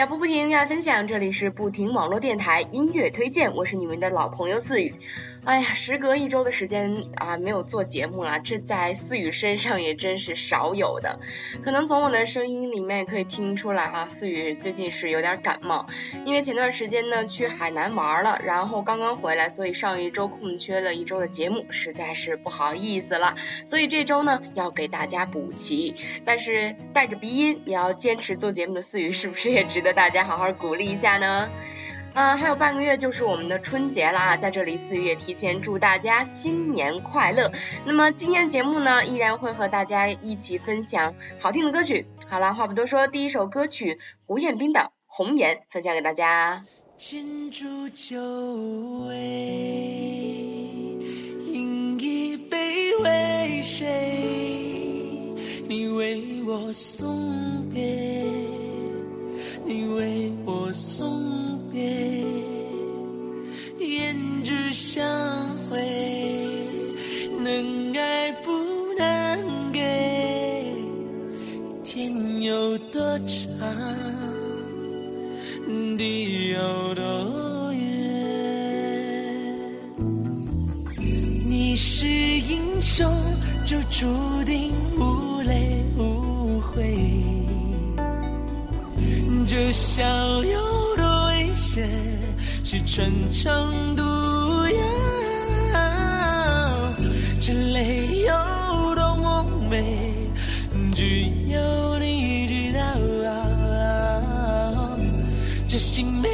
脚步不停，音乐分享，这里是不停网络电台音乐推荐，我是你们的老朋友四雨。哎呀，时隔一周的时间啊，没有做节目了，这在思雨身上也真是少有的。可能从我的声音里面也可以听出来哈，思雨最近是有点感冒，因为前段时间呢去海南玩了，然后刚刚回来，所以上一周空缺了一周的节目，实在是不好意思了。所以这周呢要给大家补齐，但是带着鼻音也要坚持做节目的思雨，是不是也值得大家好好鼓励一下呢？啊，还有半个月就是我们的春节了啊，在这里四月提前祝大家新年快乐。那么今天的节目呢，依然会和大家一起分享好听的歌曲。好了，话不多说，第一首歌曲胡彦斌的《红颜》分享给大家。敬祝酒味，饮一杯为谁？你为我送别，你为我送。别胭脂相会，能爱不能给，天有多长，地有多远。你是英雄，就注定无泪无悔。这逍遥是穿肠毒。这泪有多么美，只有你知道。这心没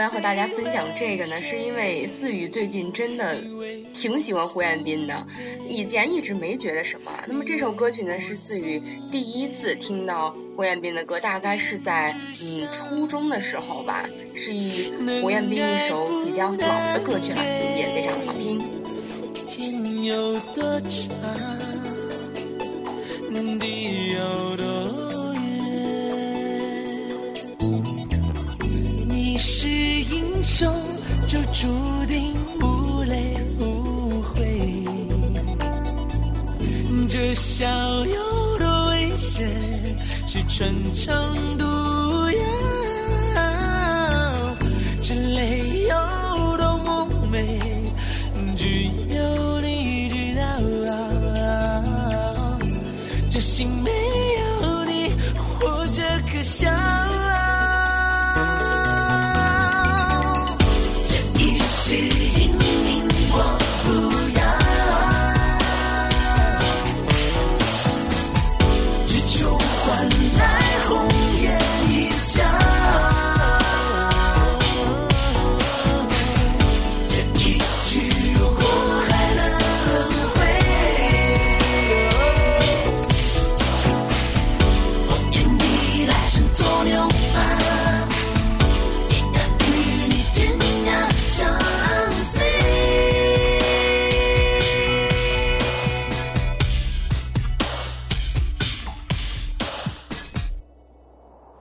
要和大家分享这个呢，是因为思雨最近真的挺喜欢胡彦斌的，以前一直没觉得什么。那么这首歌曲呢，是思雨第一次听到胡彦斌的歌，大概是在嗯初中的时候吧，是以胡彦斌一首比较老的歌曲了，也非常的好听。天有多长，地有多就注定无泪无悔，这笑有多危险是穿肠毒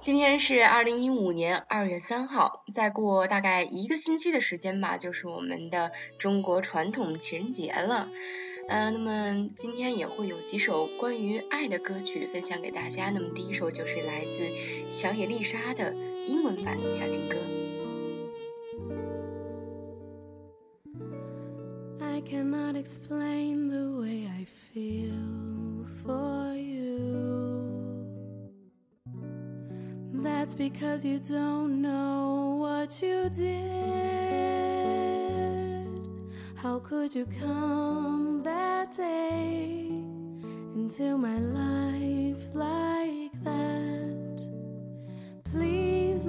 今天是二零一五年二月三号，再过大概一个星期的时间吧，就是我们的中国传统情人节了。呃，那么今天也会有几首关于爱的歌曲分享给大家。那么第一首就是来自小野丽莎的英文版小情歌。I cannot explain the way I feel for you. That's because you don't know what you did. How could you come that day into my life like that? Please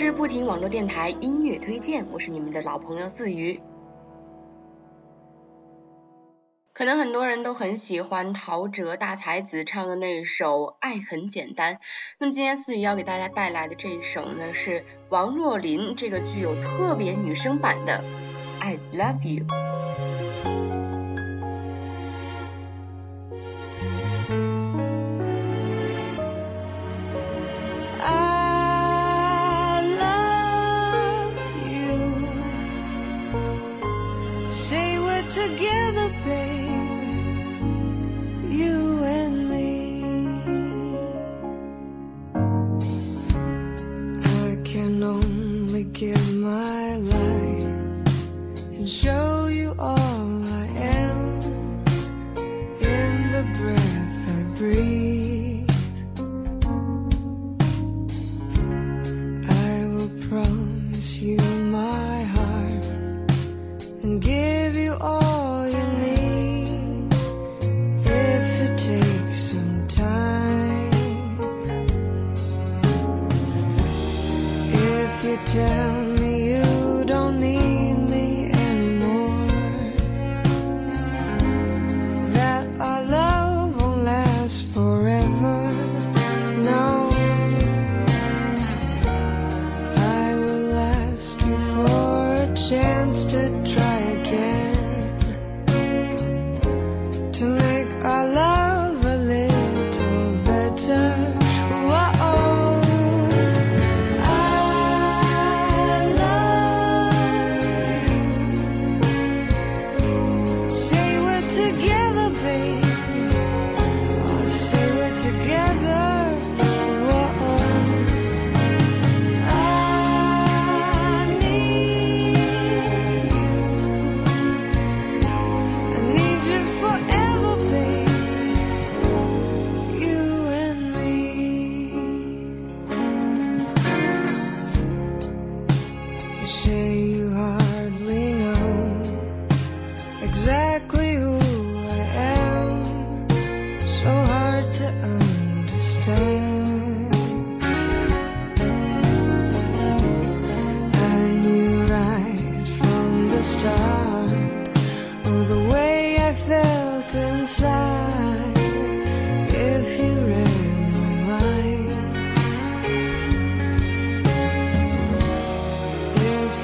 是不停网络电台音乐推荐，我是你们的老朋友四鱼。可能很多人都很喜欢陶喆大才子唱的那首《爱很简单》。那么今天思雨要给大家带来的这一首呢，是王若琳这个具有特别女声版的《I Love You》。Baby. I love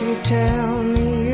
you tell me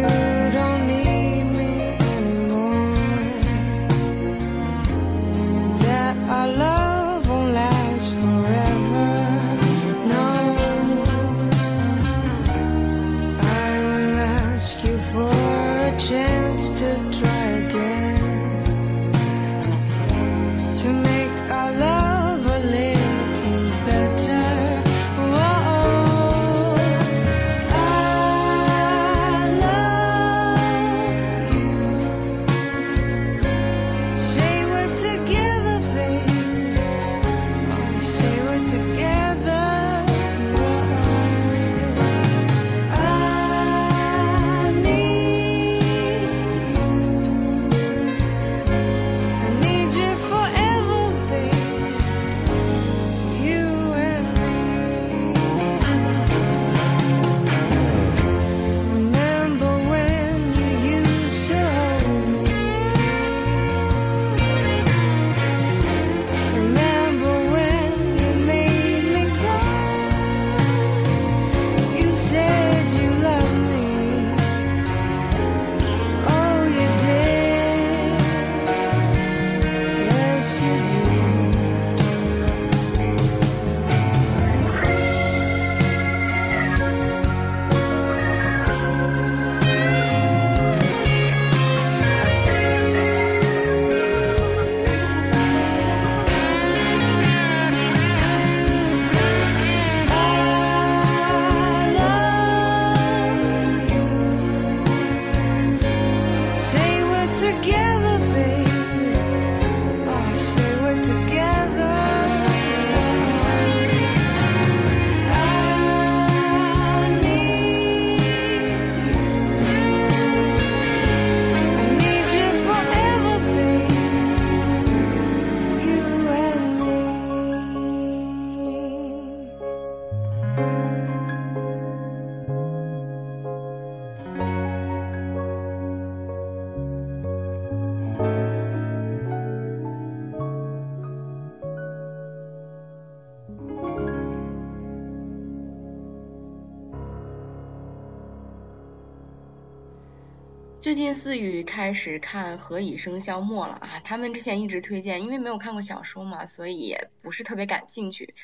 最近思雨开始看《何以笙箫默》了啊，他们之前一直推荐，因为没有看过小说嘛，所以也不是特别感兴趣。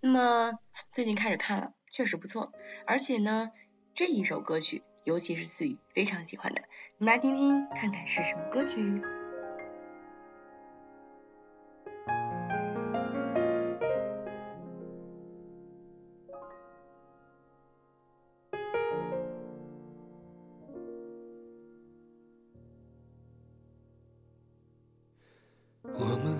那么 最近开始看了，确实不错，而且呢，这一首歌曲，尤其是思雨非常喜欢的，你们来听听看看是什么歌曲。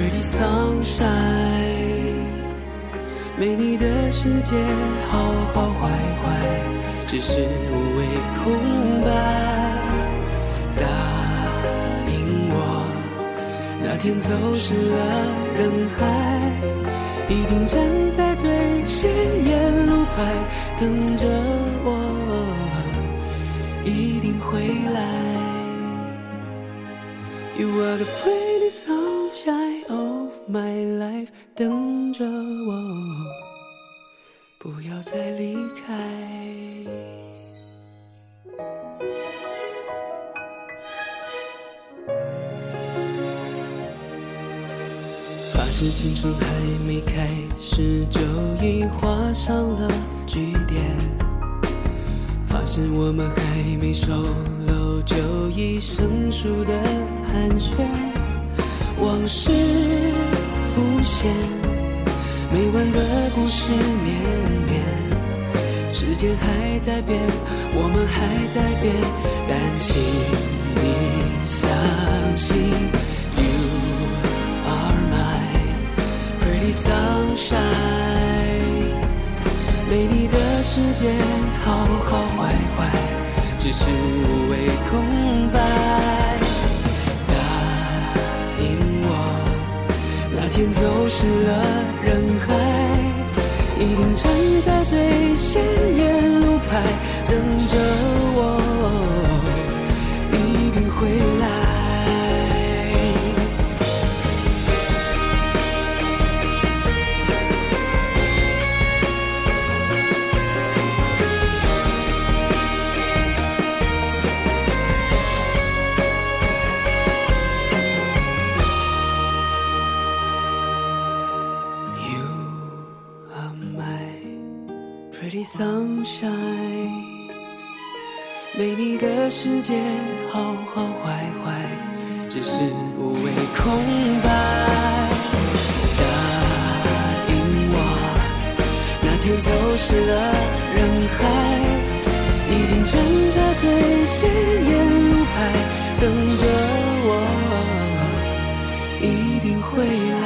pretty sunshine，没你的世界好好坏坏，只是无谓空白。答应我，那天走失了人海，一定站在最显眼路牌等着我，一定回来。You are the pretty shine of my life，等着我，不要再离开。发誓青春还没开始就已画上了句点，发誓我们还没熟络就已生疏的寒暄，往事浮现，没完的故事绵绵，时间还在变，我们还在变，但请你相信，You are my pretty sunshine。没你的世界，好好坏坏，只是无谓空白。便走失了人海，一定站在最显眼路牌，没你的世界好好坏坏，只是无谓空白。答应我，那天走失了人海，一定站在最显眼路牌，等着我，一定会来。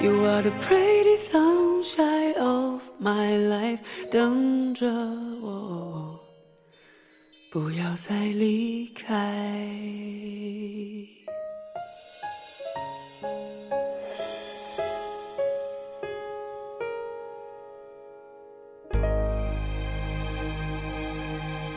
You are the pretty sunshine of my life，等着，不要再离开。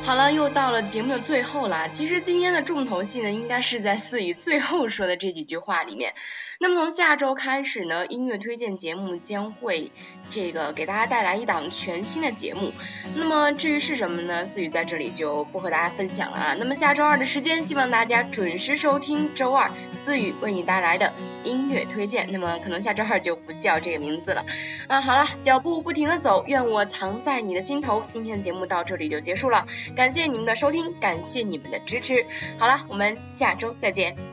好了又到了节目的最后了。其实今天的重头戏呢，应该是在思雨最后说的这几句话里面。那么从下周开始呢，音乐推荐节目将会这个给大家带来一档全新的节目。那么至于是什么呢？思雨在这里就不和大家分享了啊。那么下周二的时间，希望大家准时收听周二思雨为你带来的音乐推荐。那么可能下周二就不叫这个名字了啊。好了，脚步不停的走，愿我藏在你的心头。今天的节目到这里就结束了。感谢你们的收听，感谢你们的支持。好了，我们下周再见。